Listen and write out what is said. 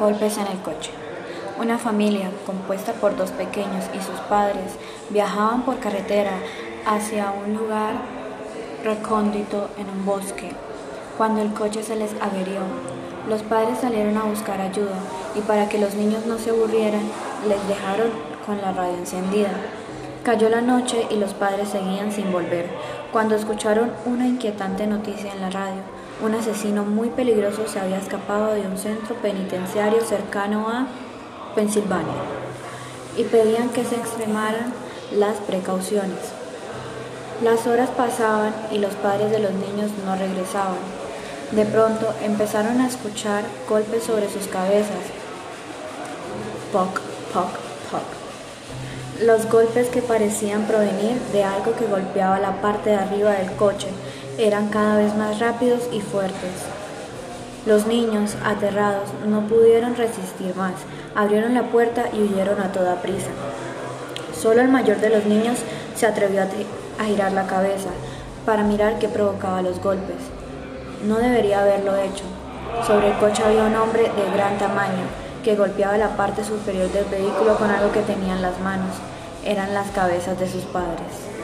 Golpes en el coche. Una familia compuesta por dos pequeños y sus padres viajaban por carretera hacia un lugar recóndito en un bosque. Cuando el coche se les averió, los padres salieron a buscar ayuda y para que los niños no se aburrieran, les dejaron con la radio encendida. Cayó la noche y los padres seguían sin volver, cuando escucharon una inquietante noticia en la radio. Un asesino muy peligroso se había escapado de un centro penitenciario cercano a Pensilvania y pedían que se extremaran las precauciones. Las horas pasaban y los padres de los niños no regresaban. De pronto empezaron a escuchar golpes sobre sus cabezas. Poc, poc, poc. Los golpes que parecían provenir de algo que golpeaba la parte de arriba del coche eran cada vez más rápidos y fuertes. Los niños, aterrados, no pudieron resistir más, abrieron la puerta y huyeron a toda prisa. Solo el mayor de los niños se atrevió a, girar la cabeza para mirar qué provocaba los golpes. No debería haberlo hecho. Sobre el coche había un hombre de gran tamaño que golpeaba la parte superior del vehículo con algo que tenía en las manos. Eran las cabezas de sus padres.